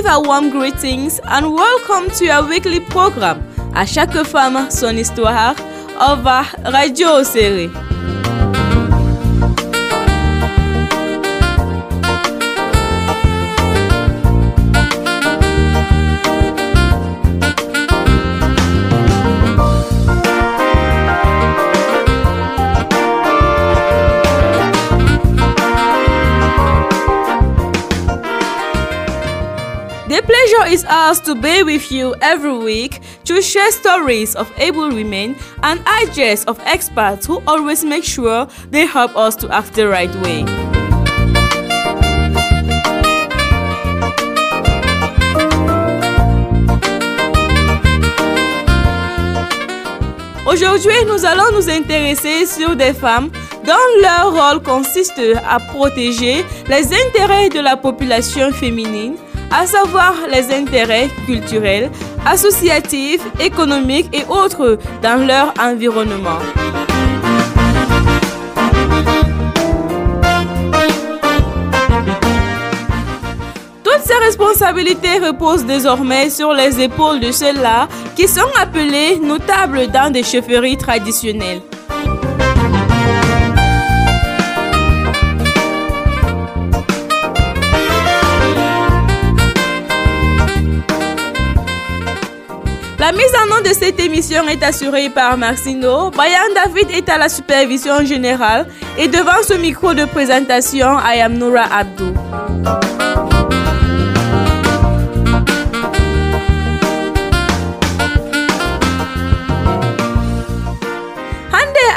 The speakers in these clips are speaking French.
receive our warm greetings and welcome to our weekly program. À chaque femme, son histoire. Over Radio Série. Ours to be with you every week to share stories of able women and ideas of experts who always make sure they help us to act the right way. Aujourd'hui, nous allons nous intéresser sur des femmes dont leur rôle consiste à protéger les intérêts de la population féminine à savoir les intérêts culturels, associatifs, économiques et autres dans leur environnement. Toutes ces responsabilités reposent désormais sur les épaules de ceux-là qui sont appelés notables dans des chefferies traditionnelles. La mise en nom de cette émission est assurée par Marcino. Bayan David est à la supervision générale et devant ce micro de présentation, I am Noura Abdou.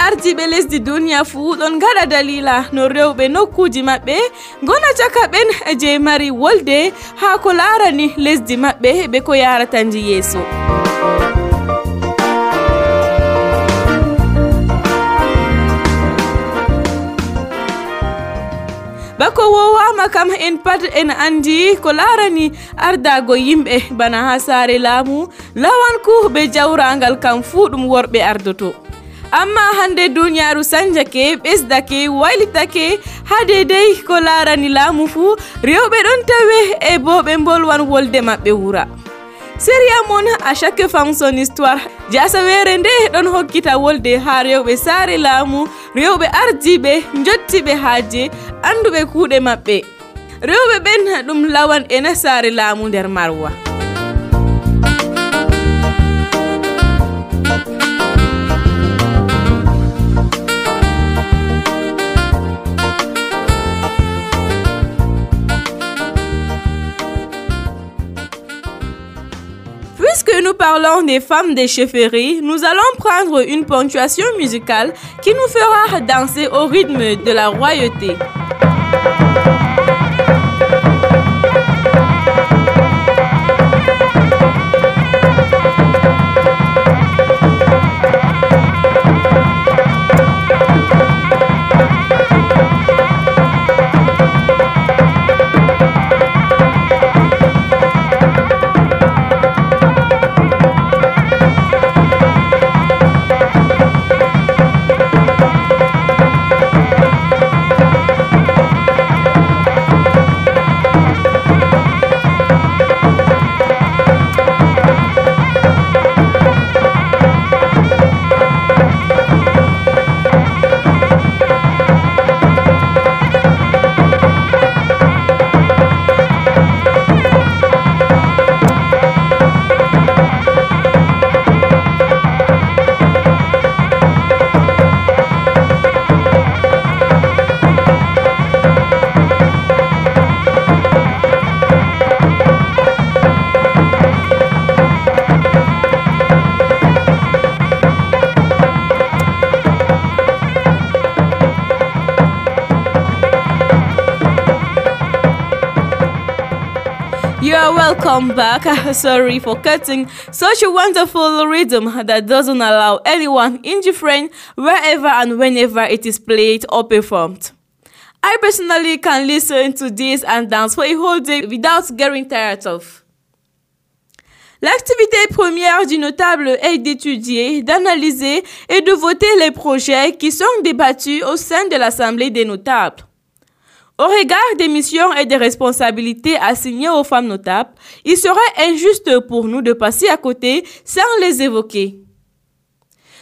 ardiɓe lesdi duniya fuu ɗon gaɗa dalila no rewɓe nokkuji maɓɓe gona caka ɓen je mari wolde ha ko larani lesdi maɓɓe ɓe ko yaratandi yeeso bako wowama kam en pat en andi ko larani ardago yimɓe bana ha saare laamu. Lawanku be jawragal kam fuu ɗum worɓe ardoto. Amma hande duniyaru sanjake ɓesdake waylitake ha dedei ko larani laamu fuu rewɓe ɗon tawe e bo ɓe bolwan wolde maɓɓe wura. séria moon à chaque femme son histoire. Jasawere nde ɗon hokkita wolde ha rewɓe saare laamu rewɓe ardiɓe jottiɓe haaje anduɓe kuuɗe maɓɓe. Rewɓe ɓen ɗum lawan ena saare laamu nder marwa. Nous parlons des femmes des chefferies, nous allons prendre une ponctuation musicale qui nous fera danser au rythme de la royauté. Welcome back. Sorry for cutting such a wonderful rhythm that doesn't allow anyone indifferent wherever and whenever it is played or performed. I personally can listen to this and dance for a whole day without getting tired of. L'activité première du notable est d'étudier, d'analyser et de voter les projets qui sont débattus au sein de l'Assemblée des notables. Au regard des missions et des responsabilités assignées aux femmes notables, il serait injuste pour nous de passer à côté sans les évoquer.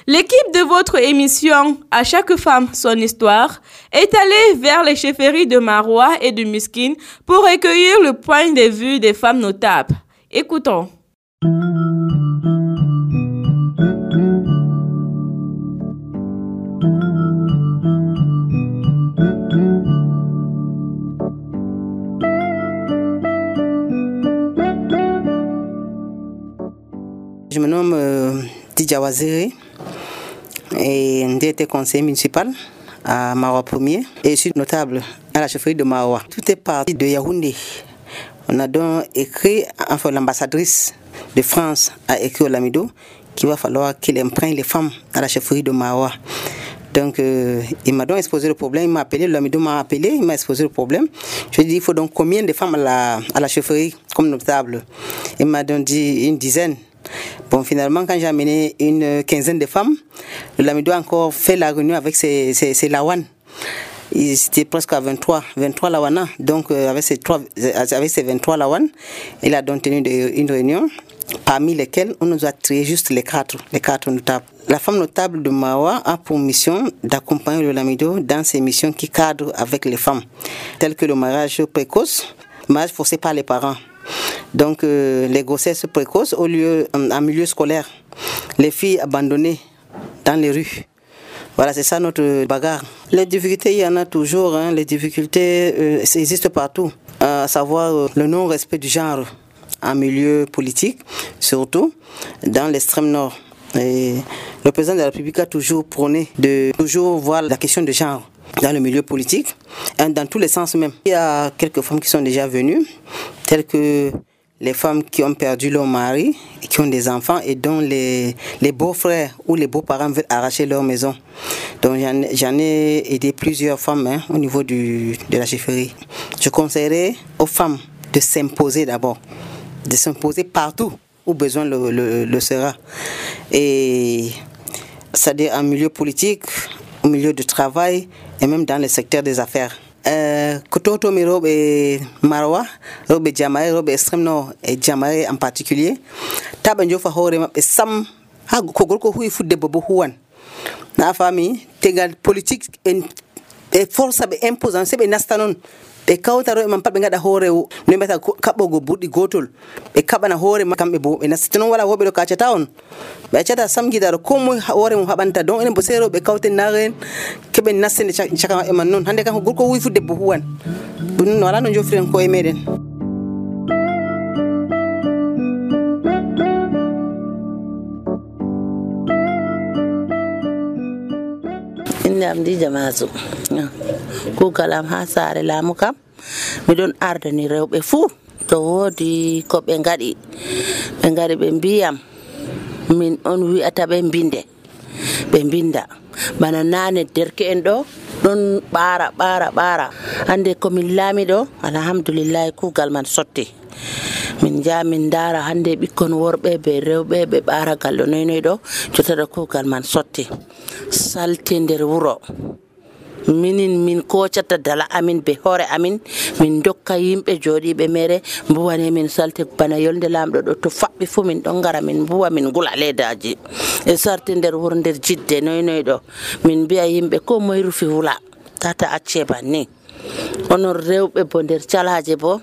L'équipe de votre émission À chaque femme son histoire est allée vers les chefferies de Marois et de Miskin pour recueillir le point de vue des femmes notables. Écoutons. Nomme euh, Tidja Waziri et j'ai été conseiller municipal à Marois 1er et je suis notable à la chefferie de Marois. Tout est parti de Yaoundé. On a donc écrit, enfin l'ambassadrice de France a écrit au Lamido qu'il va falloir qu'il imprègne les femmes à la chefferie de Marois. Donc, euh, il m'a donc exposé le problème, il m'a appelé, Lamido m'a appelé, il m'a exposé le problème. Je lui ai dit, il faut donc combien de femmes à la, à la chefferie comme notable? Il m'a donc dit une dizaine. Bon, finalement, quand j'ai amené une quinzaine de femmes, le Lamido a encore fait la réunion avec ses, ses, ses lawan. C'était presque à 23, 23 lawana. Donc, euh, avec, ces trois, avec ces 23 lawan, il a donc tenu une réunion, parmi lesquelles on nous a trié juste les quatre, les quatre notables. La femme notable de Mawa a pour mission d'accompagner le Lamido dans ses missions qui cadrent avec les femmes, telles que le mariage précoce, mariage forcé par les parents. Donc, euh, les grossesses précoces au lieu, en milieu scolaire, les filles abandonnées dans les rues. Voilà, c'est ça notre bagarre. Les difficultés, il y en a toujours. Hein. Les difficultés euh, existent partout. à savoir euh, le non-respect du genre en milieu politique, surtout dans l'extrême nord. Le président de la République a toujours prôné de toujours voir la question de genre dans le milieu politique, hein, dans tous les sens même. Il y a quelques femmes qui sont déjà venues, telles que les femmes qui ont perdu leur mari, qui ont des enfants et dont les, beaux-frères ou les beaux-parents veulent arracher leur maison. Donc j'en ai aidé plusieurs femmes hein, au niveau du, de la chefferie. Je conseillerais aux femmes de s'imposer d'abord, de s'imposer partout où besoin le, le, sera. Et c'est-à-dire en milieu politique, au milieu du travail et même dans le secteur des affaires. ko totomi rewɓe marwa rewɓe jamare rewɓe extrême nord e jamare en particulier. Taɓa jofa sam ha ko gorko huwi fu debbo bo huwan na fami tegal politique en ɓe force ɓe imposant se ɓe nasta ɓe kawta rewɓe man pat ɓe gaɗa hoore no mbiyata kaɓɓogo burɗi gotol. Ɓe kaɓana hoore ma kamɓe bo ɓe nasti. Noon wala woɓe ɗo kacata on. Ɓe accata sam samgidaɗo ko moe hoore mum haɓanta. Donc enen bo sey rewɓe kawten naaren keɓen nastede caka maɓɓe e man noon hannde kam ko gorko wuyi fu debbo huwan. Ɗum noon wala no jofiren koye meɗen. Ah. am dija masu kugalam ha saare laamu kam. Miɗon ardani rewɓe fuu to woodi ko ɓe ngaɗi. Ɓe ngari ɓe mbiyam. Min on wi'ata ɓe mbinde. Ɓe mbinda. Bana nane derke en ɗo ɗon ɓaara ɓaara ɓaara. Hannde komin laami ɗo alhamdulillahi kuugal man sotti. Min jaa min ndaara hannde ɓikkon worɓe be rewɓe ɓe ɓaaragal ɗo noynoy ɗo jottaɗo kuugal man sotti. Salti nder wuro. minin min kocata dala amin be hoore amin. Min dokka yimɓe jooɗiɓe mere. Mbuwani min salte bana yolde lamɗo ɗo to faɓɓi fuu min ɗon gara min mbuwa min ngula ledaji. E sarti nder wuro nder jidde noynoy ɗo. Min mbiya yimɓe ko moye rufi wula. Tata acce banni onon rewɓe bo nder calaje bo.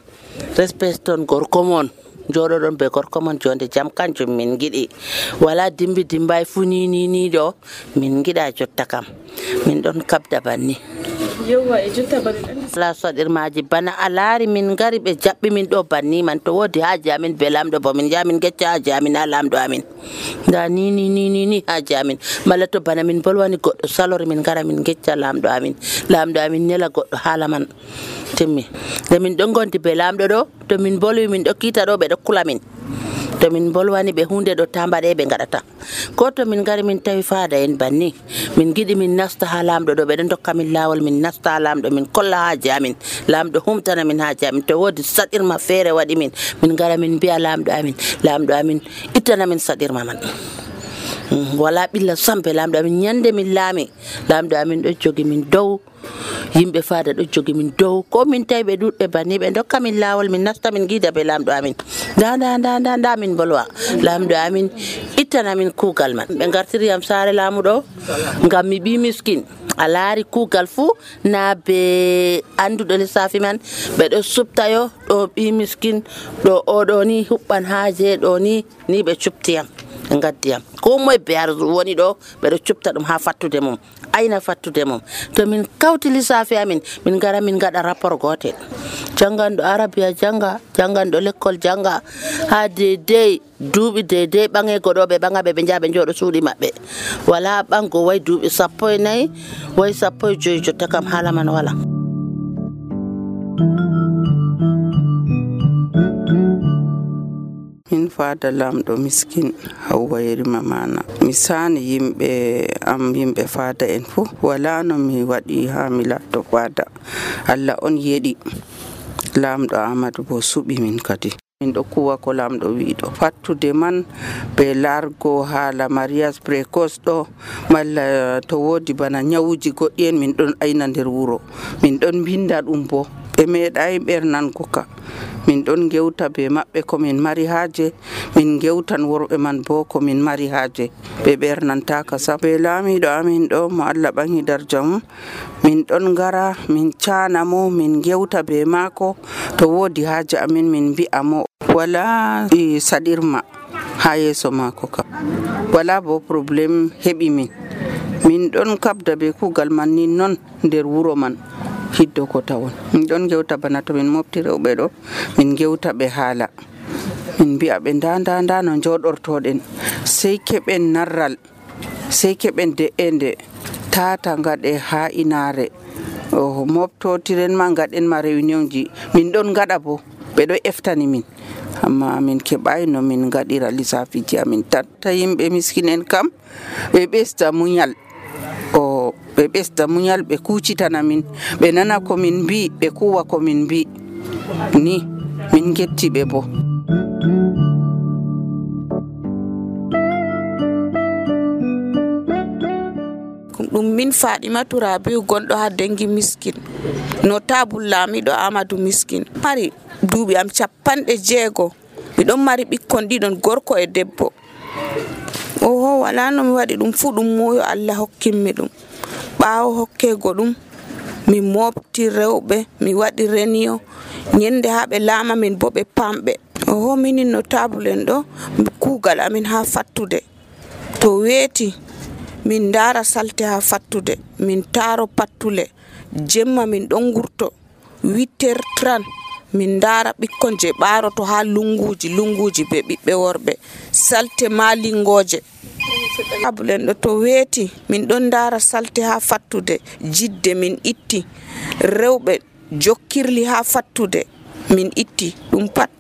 Respecton gorko mon. Joɗoɗon be gorko mon jonde jaam kanjum min giɗi. Wala dimbi dimbay fu ni ni ni ɗo min giɗa jotta kam. Min ɗon kabda banni. Yewwa e jotta la soɗirmaji bana a laari min gari ɓe jaɓɓi min ɗo banni man to woodi haaji amin be bo min jaha min gecca haaji amin ha lamɗo amin. Nda ni ni ni ni ni haaji amin to bana min bolwani goɗɗo salore min gara min gecca lamɗo amin. Lamɗo amin nela goɗɗo haala man. Timmi. Nde min ɗon gondi be lamɗo ɗo to min bolwi min ɗo kiita ɗo ɓe ɗo kula min to min bolwani ɓe hunde ɗo tambaɗe ɓe gaɗata ko to min gari min tawi faada en banni. Min giɗi min nasta ha lamɗo ɗo ɓeɗo dokka min lawol min nasta ha lamɗo min kolla haaji amin lamɗo humtana min haaji amin to wodi saɗirma feere waɗi min. Min gara min mbiya lamɗo amin lamɗo amin ittana min saɗirma man. Wala ɓilla sampe lamɗo amin ñande min laami. Lamɗo amin ɗo jogi min dow yimɓe faada ɗo jogi min dow ko min tawi ɓe ɗuɗɓe banni ɓe dokka min laawol min nasta min guida ɓe lamɗo amin. Nda nda nda nda nda min bolwa lamɗo amin ittana min kuugal man. Ɓe gartiriyam saare laamuɗo ngam mi ɓi miskin. A laari kuugal fuu na be annduɗo lissafi man. Ɓeɗo suptayo ɗo ɓi miskin ɗo oɗo ni huɓɓan haa ɗo ni ni ɓe cuptiyam ɓe gaddiyam ko moye be ar woni ɗo ɓeɗo cupta ɗum ha fattude mum. ayna fattude mum. To min kawti lissafi amin min gara min gaɗa rapport gotel. Janganɗo arabia janga janganɗo l'école janga ha dedey duuɓi dedey ɓange goɗoɓe ɓangaɓe ɓe jaha ɓe jooɗo suuɗi maɓɓe. Wala ɓango way duuɓi sappo e nayyi way sappo e joyi jotta kam haala man wala. min fada lamɗo miskin hawwa yerima mana mi sani yimɓe am yimɓe fada en fo wala no mi waɗi ha mi latto fada allah on yeɗi. Lamɗo amadou bo suɓi min kadi. min ɗo kuwa ko lamɗo wiɗo fattude man be largo haala mariage précoce ɗo malla eh, to wodi bana ñawuji goɗɗi en min ɗon ayna nder wuro. Min ɗon binda ɗum bo ɓe meeɗayi ɓernango ka. Min ɗon gewta be maɓɓe komin mari haaje min gewtan worɓe man bo komin mari haaje. Ɓe ɓernantaka sa be laamiɗo amin ɗo mo allah ɓaŋi darja mum min ɗon gara min cana mo min gewta be maako. To woodi haaje amin min mbi'a mo wala saɗirma ha yeeso maako kam. Wala bo probléme heɓi min. Min ɗon kabda be kuugal man nin noon nder wuro man hiddo ko tawon. Min ɗon gewta bana to min mofti rewɓe ɗo min gewta ɓe haala. Min mbi'a ɓe nda nda nda no joɗortoɗen sey keɓen narral sey keɓen de'ende tata ngaɗe ha inaare. Moftotiren ma gaɗen ma réunion ji. Min ɗon gaɗa bo ɓe ɗo eftani min. amma min keɓai no min gaɗira lissafiji amin tatta yimɓe miskinen kam ɓe ɓesda muñal o ɓe ɓesda muñal ɓe kucitana min ɓe nana komin mbi ɓe kuwa komin mbi. Ni min getti ɓe bo. Ɗum min faɗimatu rabiu gonɗo ha dengi miskin. No tabul laamiɗo amadou miskin. Mari duuɓi am capanɗe jeego. Miɗon mari ɓikkon ɗiɗon gorko e debbo. Oho wala no mi waɗi ɗum fuu ɗum moyo allah hokkinmi ɗum. Ɓaawo hokkego ɗum mi mofti rewɓe mi waɗi reniyo. Ñande ha ɓe laama min bo ɓe pamɓe oho minin no table en ɗo kuugal amin ha fattude. To weeti min ndaara salte ha fattude min taaro pattule. Jemma min ɗon ngurto. 8 heures 30 min ndaara ɓikkon je ɓaaroto ha lunguji lunguji be ɓiɓɓe worɓe. Salte malingoje abulen ɗo to weeti min ɗon ndaara salte ha fattude. Jidde min itti. Rewɓe jokkirli ha fattude. Min itti. Ɗum pat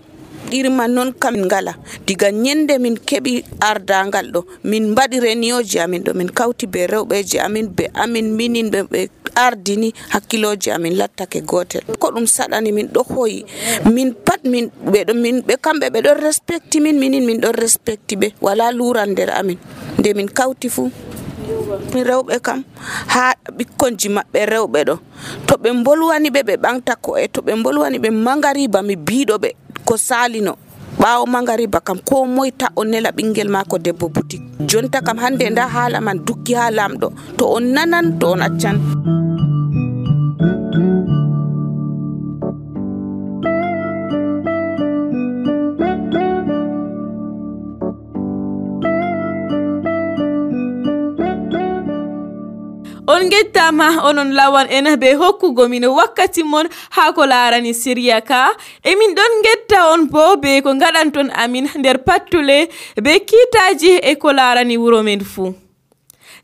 iri noon kam min ngala. Diga ñande min keɓi ardangal ɗo min mbaɗi réunion amin ɗo min kawti be rewɓeji amin be amin minin ɓe ɓe ardini hakkiloji amin lattake gotel. Ko ɗum saɗani min ɗo hoyi. Min pat min ɓeɗo min ɓe kamɓe ɓe ɗon respecti min minin min ɗon respecti ɓe. Wala luran nder amin. Nde min kawti fuu min rewɓe kam ha ɓikkonji maɓɓe rewɓe ɗo. To ɓe bolwani ɓe ɓe ɓanta e to ɓe bolwani ɓe magariba mi biɗo ɓe. ko salino ɓawo magariba kam ko moye ta o nela ɓinguel ma ko debbo boutique jonta kam hande nda haala man dukki ha lamɗo to on nanan to on accan on gettama onon lawan en be hokkugo min wakkati mon ha ko larani siriya ka. Emin ɗon getta on bo be ko gaɗanton amin nder pattule be kitaji e ko larani wuro men fuu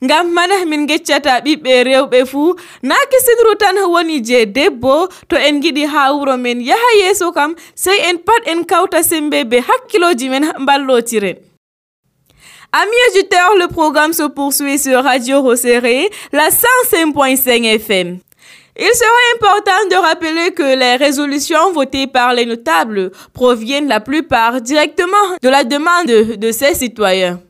ngam man min geccata ɓiɓɓe rewɓe fuu na kisidru tan woni je debbo to en giɗi ha wuro men. Yaha yeeso kam sey en pat en kawta sembe be hakkiloji men mballotiren Amis auditeurs, le programme se poursuit sur Radio Rosséré, la 105.5 FM. Il serait important de rappeler que les résolutions votées par les notables proviennent la plupart directement de la demande de ces citoyens.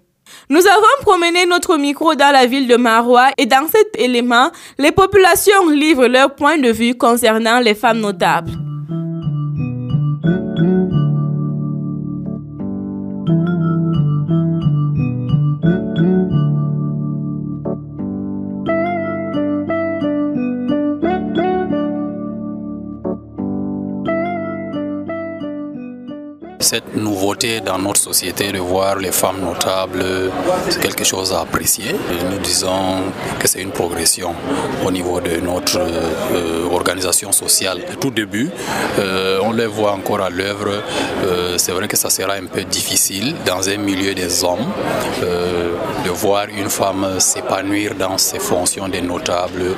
Nous avons promené notre micro dans la ville de Marois et dans cet élément, les populations livrent leur point de vue concernant les femmes notables. Cette nouveauté dans notre société de voir les femmes notables, c'est quelque chose à apprécier. Nous disons que c'est une progression au niveau de notre euh, organisation sociale. Tout début, euh, on les voit encore à l'œuvre. Euh, c'est vrai que ça sera un peu difficile dans un milieu des hommes de voir une femme s'épanouir dans ses fonctions de notable.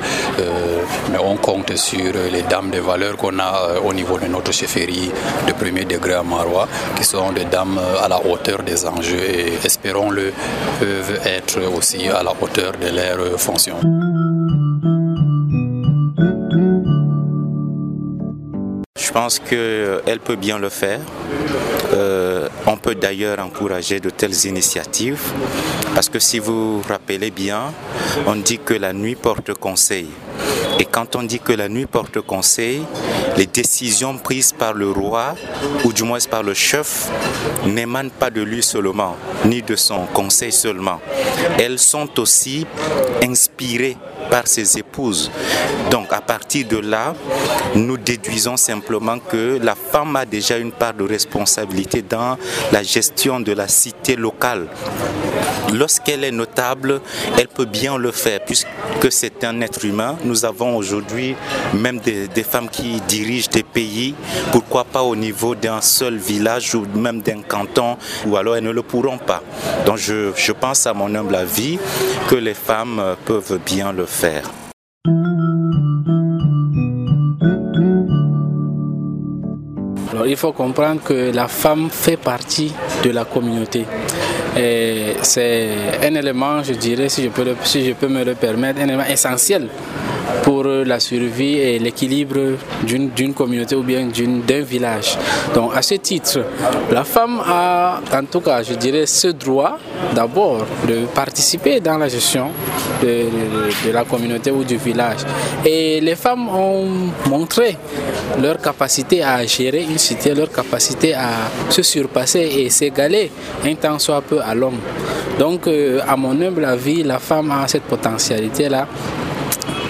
mais on compte sur les dames de valeur qu'on a au niveau de notre chefferie de premier degré à Marois qui sont des dames à la hauteur des enjeux et espérons-le peuvent être aussi à la hauteur de leurs fonctions. Je pense qu'elle peut bien le faire. Euh, on peut d'ailleurs encourager de telles initiatives parce que si vous vous rappelez bien, on dit que la nuit porte conseil. Et quand on dit que la nuit porte conseil, les décisions prises par le roi, ou du moins par le chef, n'émanent pas de lui seulement, ni de son conseil seulement. Elles sont aussi inspirées par ses épouses. Donc à partir de là, nous déduisons simplement que la femme a déjà une part de responsabilité dans la gestion de la cité locale. Lorsqu'elle est notable, elle peut bien le faire puisque c'est un être humain. Nous avons aujourd'hui même des, femmes qui dirigent des pays, pourquoi pas au niveau d'un seul village ou même d'un canton, ou alors elles ne le pourront pas. Donc je pense à mon humble avis que les femmes peuvent bien le faire. Il faut comprendre que la femme fait partie de la communauté. C'est un élément, je dirais, si je, peux si je peux me le permettre, un élément essentiel pour la survie et l'équilibre d'une communauté ou bien d'un village. Donc à ce titre, la femme a en tout cas, je dirais, ce droit d'abord de participer dans la gestion de, de, de, la communauté ou du village. Et les femmes ont montré leur capacité à gérer une cité, leur capacité à se surpasser et s'égaler un temps soit peu à l'homme. Donc euh, à mon humble avis, la femme a cette potentialité-là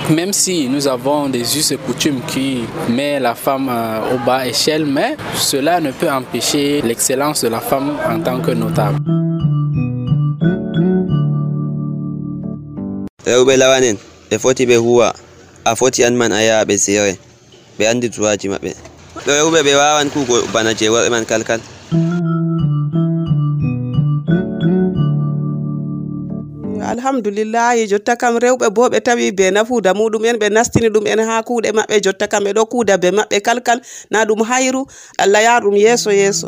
même si nous avons des us et coutumes qui mettent la femme euh, au bas échelle, mais cela ne peut empêcher l'excellence de la femme en tant que notable. rewɓe lawanen ɓe foti ɓe huwa a foti an man a yaha ɓe seere ɓe andi duwaji maɓɓe ɗo rewɓe ɓe wawan kugo bana je worɓe man kalkal alhamdulillahi jotta kam rewɓe bo ɓe tawi be nafuda muɗumen ɓe nastini ɗum en ha kuuɗe maɓɓe jotta kam ɓeɗo kuuda be maɓɓe kalkal. Na ɗum hayru allah yaha ɗum yeeso yeeso.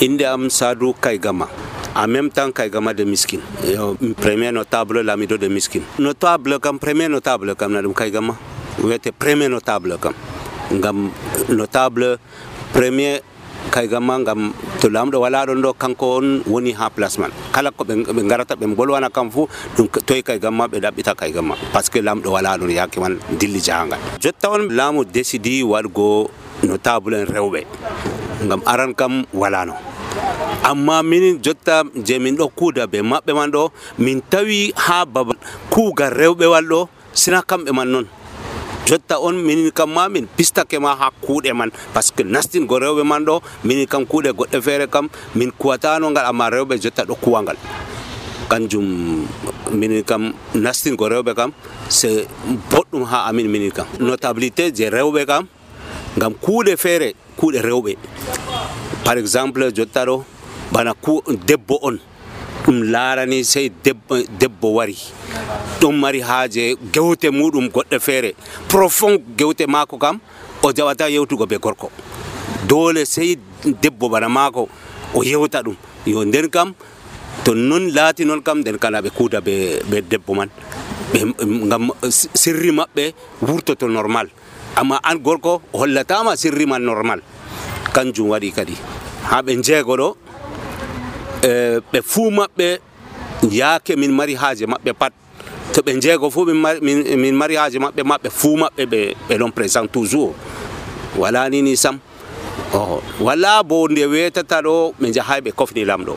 inde am sadou Kaigama. en même temps Kaigama de miskin. Premier notable lamido de miskin. Notable kam premier notable kam Nadum Kaigama. kaygama wiyete premier notable kam. Ngam notable premier kaygama ngam to lamɗo wala ɗon ɗo kanko on woni ha place man kala ko ɓe garata ɓe bolwana kam fu ɗum toye kaygamma ɓe ɗaɓɓita kaygamma par ce que lamɗo wala ɗon yake man dilli jahangal jotta on laamu décidi waɗgo notable en rewɓe ngam aran kam walano amma min jotta je min ɗo kuuda be maɓɓe man ɗo min tawi ha babal kuugal rewɓewal ɗo sina kamɓe man noon jotta on minin kam ma min pistake ma ha kuuɗe man par ce que nastingo rewɓe man ɗo minin kam kuuɗe goɗɗe feere kam min kuwatano ngal amma rewɓe jotta ɗo kuwangal kanjum minin kam nastingo rewɓe kam c'est boɗɗum ha amin minin kam. Notabilité je rewɓe kam ngam kuuɗe feere kuuɗe rewɓe par exemple jotta ɗo bana ku debbo on ɗum laarani sey debbo, debbo wari ɗum mari haaje gewte muɗum goɗɗe feere profond gewte maako kam o jawata yewtugo be gorko dole sey debbo bana maako o yewta ɗum yo nden kam to non laati noon kam nden kana ɓe kuuda be debbo man ɓe ngam sirri maɓɓe wurtoto normal amma an gorko hollatama sirri man normal. Kanjum waɗi kadi. Ha ɓe jeego ɗo e, ɓe fuu maɓɓe yaake min mari haaje maɓɓe pat. To ɓe jeego fuu min mari haaje maɓɓe maɓɓe fuu maɓɓe ɓe ɗon présent toujours. Wala nini sam. O wala bo nde wetata ɗo ɓe jahay ɓe kofni lamɗo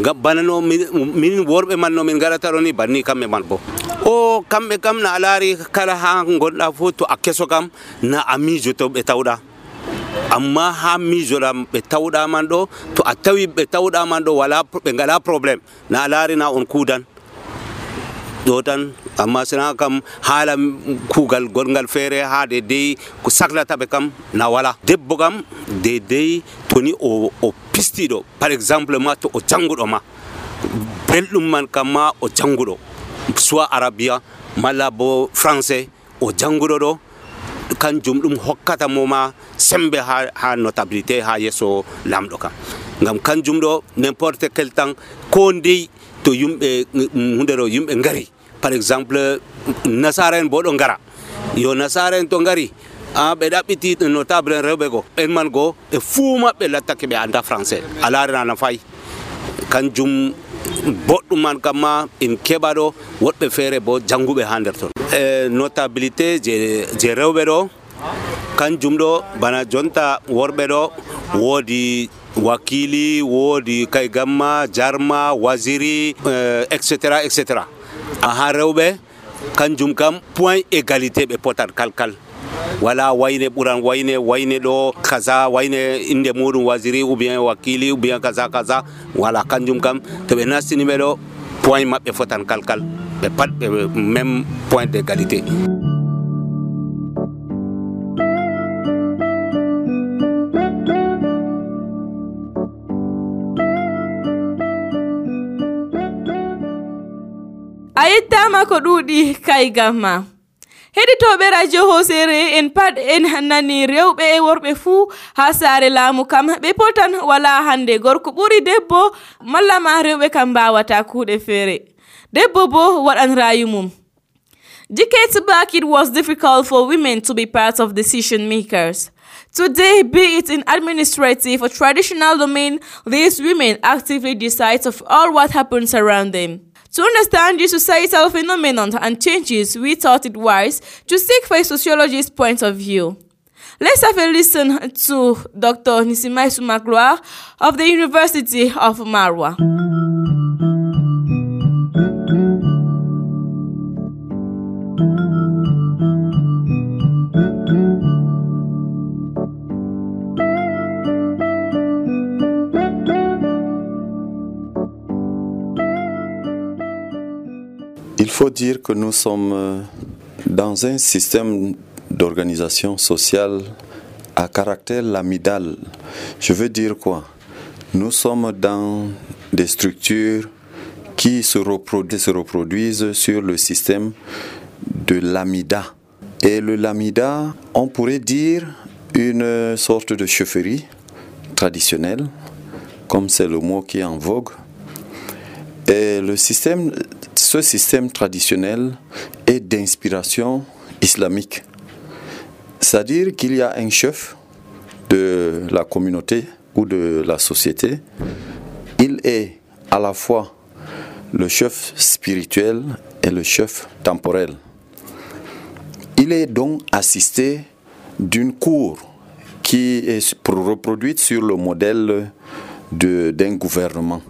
gam bana no min worɓe man no min gaɗata ɗo ni banni kamɓe man bo. O kamɓe kam na a laari kala ha gonɗa fo to a keso kam na a miijoto ɓe tawɗa amma ha miijoɗa ɓe tawɗa man ɗo to a tawi ɓe tawɗa man ɗo wala ɓe ngala probléme na a laari na on kuudan ɗo tan amma sina kam haala kuugal gongal feere ha de dey ko saklata ɓe kam na wala. Debbo kam de dey toni o, o pistiɗo par exemple ma to o janguɗo ma. Belɗum man kam ma o janguɗo soit arabia malla bo français o janguɗo ɗo kanjum ɗum hokkata moma sembe ha, ha notabilité ha yesso lamɗo kam ngam kanjum ɗo n' importe quel temps ko ndey to yumɓe hunde ɗo yumɓe ngari. Par exemple nasara en bo ɗo ngara. Yo nasara en to ngari a ɓe ɗaɓɓiti notable en rewɓe go ɓen man go e fuu maɓɓe lattake ɓe anda français. A larinana fayi. Kanjum boɗɗum man kam ma en keɓa ɗo woɗɓe feere bo jannguɓe ha nder toon e notabilité je, je rewɓe ɗo kanjum ɗo bana jonta worɓe ɗo woodi wakili woodi kay gamma jarma wasiri etc etc aha rewɓe kanjum kam point égalité ɓe potat kalkal wala wayne ɓuran wayne wayne ɗo kaza wayne inde muɗum wasiri ou bien wakili ou bien kaza kaza. Wala kanjum kam to ɓe nastiniɓe ɗo point maɓɓe fotan kalkal ɓe pat ɓe même point d' égalité a yettama ko ɗuuɗi kaygam ma heɗitoɓe radio hosere en pat en rewɓe e worɓe fuu ha saare laamu kam ɓe wala hande gorko ɓuri debbo rewɓe kam mbawata kuuɗe feere debbo bo waɗan rayu mum Decades back, it was difficult for women to be part of decision makers. Today, be it in administrative or traditional domain, these women actively decide of all what happens around them. To understand the societal phenomenon and changes, we thought it wise to seek for a sociologist's point of view. Let's have a listen to Dr. Nisimai Sumakloa of the University of Marwa. Faut dire que nous sommes euh, dans un système d'organisation sociale à caractère lamidal. Je veux dire quoi? Nous sommes dans des structures qui se reproduisent, se reproduisent sur le système de l'amida. Et le lamida, on pourrait dire une sorte de chefferie traditionnelle, comme c'est le mot qui est en vogue. Et le système, ce système traditionnel est d'inspiration islamique. C'est-à-dire qu'il y a un chef de la communauté ou de la société. Il est à la fois le chef spirituel et le chef temporel. Il est donc assisté d'une cour qui est reproduite sur le modèle d'un gouvernement.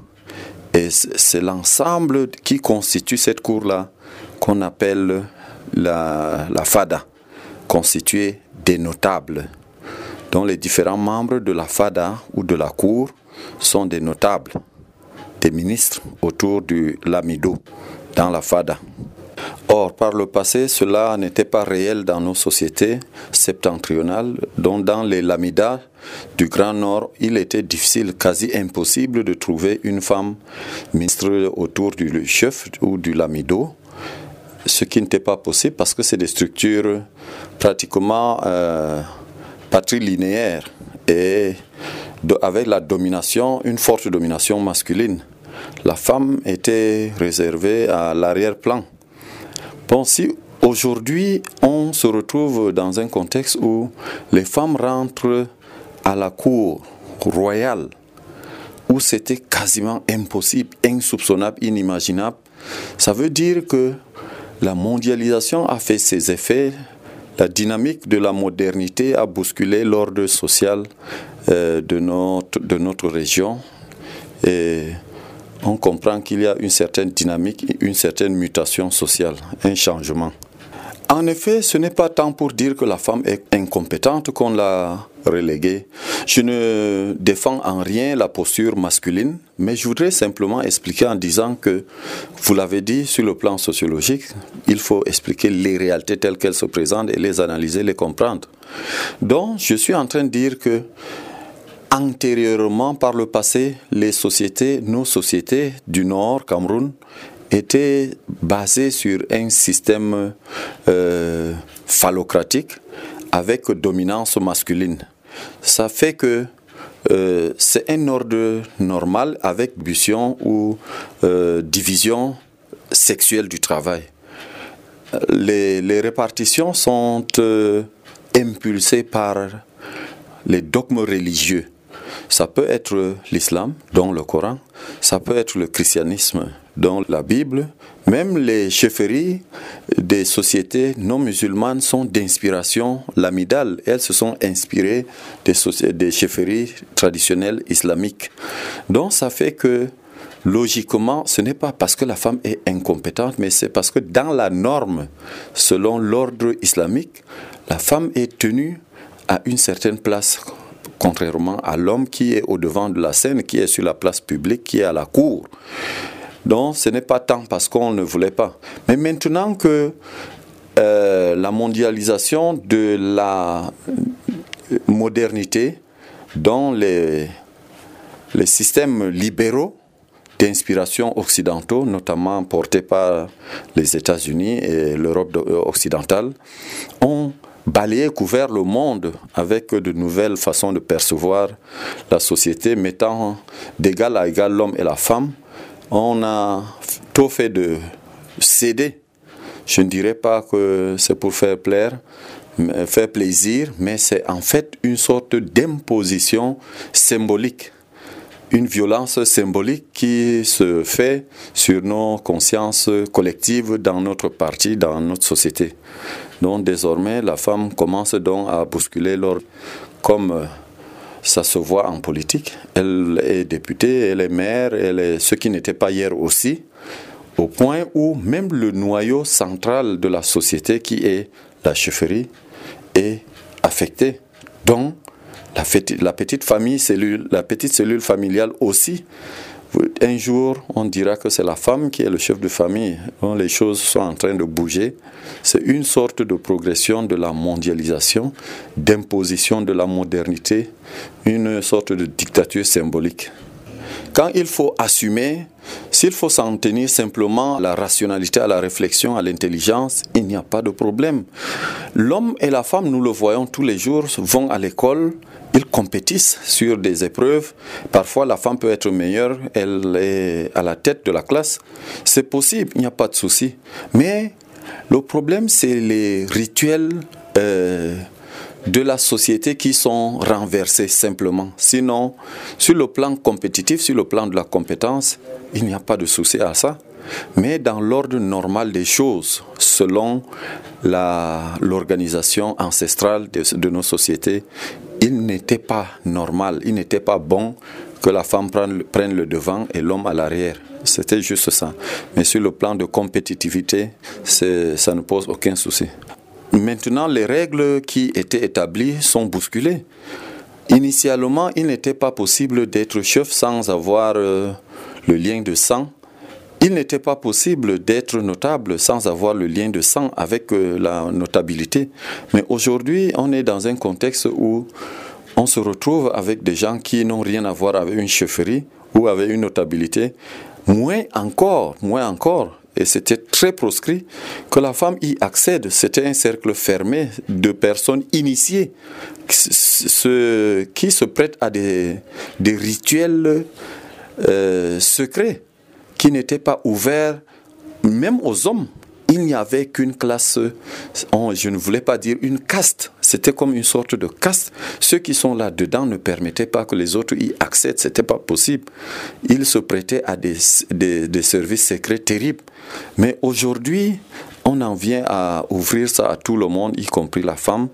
Et c'est l'ensemble qui constitue cette cour-là qu'on appelle la, FADA, constituée des notables. dont les différents membres de la FADA ou de la cour sont des notables, des ministres autour du Lamido dans la FADA. Or, par le passé, cela n'était pas réel dans nos sociétés septentrionales, dont dans les Lamidas du Grand Nord, il était difficile, quasi impossible de trouver une femme ministre autour du chef ou du Lamido, ce qui n'était pas possible parce que c'est des structures pratiquement euh, patrilinéaires et avec la domination, une forte domination masculine. La femme était réservée à l'arrière-plan. Bon, si aujourd'hui on se retrouve dans un contexte où les femmes rentrent à la cour royale, où c'était quasiment impossible, insoupçonnable, inimaginable, ça veut dire que la mondialisation a fait ses effets, la dynamique de la modernité a bousculé l'ordre social euh, de, notre, de notre région. Et on comprend qu'il y a une certaine dynamique, une certaine mutation sociale, un changement. En effet, ce n'est pas tant pour dire que la femme est incompétente qu'on l'a reléguée. Je ne défends en rien la posture masculine, mais je voudrais simplement expliquer en disant que, vous l'avez dit, sur le plan sociologique, il faut expliquer les réalités telles qu'elles se présentent et les analyser, les comprendre. Donc, je suis en train de dire que antérieurement, par le passé, les sociétés, nos sociétés du Nord, Cameroun, était basé sur un système euh, phallocratique avec dominance masculine. Ça fait que euh, c'est un ordre normal avec bution ou euh, division sexuelle du travail. Les, répartitions sont impulsées par les dogmes religieux. Ça peut être l'islam, dont le Coran, ça peut être le christianisme, dans la Bible, même les chefferies des sociétés non musulmanes sont d'inspiration lamidale. Elles se sont inspirées des, des chefferies traditionnelles islamiques. Donc ça fait que logiquement, ce n'est pas parce que la femme est incompétente, mais c'est parce que dans la norme, selon l'ordre islamique, la femme est tenue à une certaine place contrairement à l'homme qui est au devant de la scène, qui est sur la place publique, qui est à la cour. Donc ce n'est pas tant parce qu'on ne voulait pas. Mais maintenant que euh, la mondialisation de la modernité dans les, les systèmes libéraux d'inspiration occidentaux, notamment portés par les États-Unis et l'Europe occidentale, ont balayé, couvert le monde avec de nouvelles façons de percevoir la société, mettant d'égal à égal l'homme et la femme, on a tout fait de céder. Je ne dirais pas que c'est pour faire plaire, faire plaisir, mais c'est en fait une sorte d'imposition symbolique, une violence symbolique qui se fait sur nos consciences collectives dans notre parti, dans notre société. Donc désormais, la femme commence donc à bousculer l'ordre comme ça se voit en politique. Elle est députée, elle est maire, elle est ce qui n'était pas hier aussi, au point où même le noyau central de la société, qui est la chefferie, est affecté. Donc, la, la petite famille, cellule, la petite cellule familiale aussi un jour, on dira que c'est la femme qui est le chef de famille. les choses sont en train de bouger. C'est une sorte de progression de la mondialisation, d'imposition de la modernité, une sorte de dictature symbolique. Quand il faut assumer, s'il faut s'en tenir simplement à la rationalité, à la réflexion, à l'intelligence, il n'y a pas de problème. L'homme et la femme, nous le voyons tous les jours, vont à l'école, ils compétissent sur des épreuves. Parfois, la femme peut être meilleure, elle est à la tête de la classe. C'est possible, il n'y a pas de souci. Mais le problème, c'est les rituels euh, de la société qui sont renversés simplement. Sinon, sur le plan compétitif, sur le plan de la compétence, il n'y a pas de souci à ça. Mais dans l'ordre normal des choses, selon l'organisation ancestrale de, nos sociétés, il n'était pas normal, il n'était pas bon que la femme prenne, prenne le devant et l'homme à l'arrière. C'était juste ça. Mais sur le plan de compétitivité, ça ne pose aucun souci. Maintenant, les règles qui étaient établies sont bousculées. Initialement, il n'était pas possible d'être chef sans avoir euh, le lien de sang. Il n'était pas possible d'être notable sans avoir le lien de sang avec euh, la notabilité. Mais aujourd'hui, on est dans un contexte où on se retrouve avec des gens qui n'ont rien à voir avec une chefferie ou avec une notabilité. Moins encore, moins encore, et c'était très proscrit, que la femme y accède. C'était un cercle fermé de personnes initiées qui se prêtent à des, des rituels euh, secrets qui n'étaient pas ouverts même aux hommes il n'y avait qu'une classe, je ne voulais pas dire une caste, c'était comme une sorte de caste. Ceux qui sont là-dedans ne permettaient pas que les autres y accèdent, ce n'était pas possible. Ils se prêtaient à des, des, services secrets terribles. Mais aujourd'hui, on en vient à ouvrir ça à tout le monde, y compris la femme.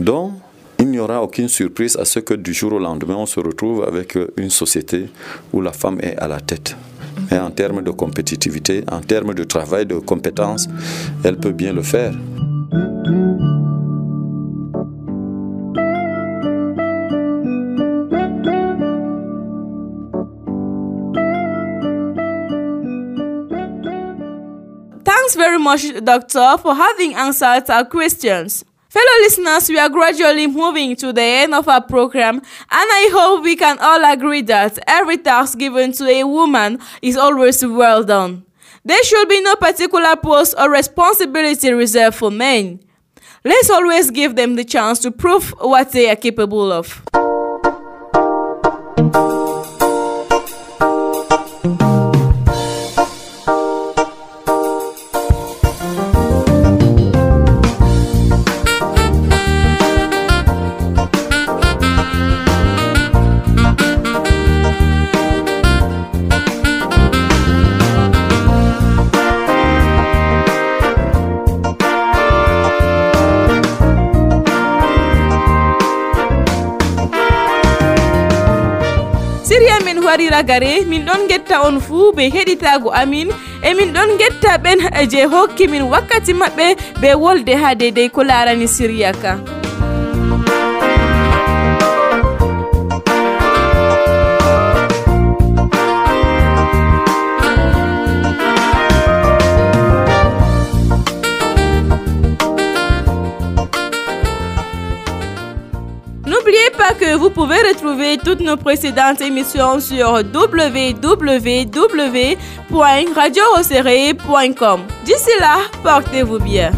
Donc, il n'y aura aucune surprise à ce que du jour au lendemain, on se retrouve avec une société où la femme est à la tête. Et en termes de compétitivité, en termes de travail, de compétences, elle peut bien le faire. Thanks very much, Doctor, for having answered our questions. Fellow listeners, we are gradually moving to the end of our program, and I hope we can all agree that every task given to a woman is always well done. There should be no particular post or responsibility reserved for men. Let's always give them the chance to prove what they are capable of. ragare min ɗon getta on fuu be heɗitago amin. E min ɗon getta ɓen e je hokki min wakkati maɓɓe be wolde ha deydey ko larani siriya ka vous pouvez retrouver toutes nos précédentes émissions sur www.radiorosseré.com. D'ici là, portez-vous bien.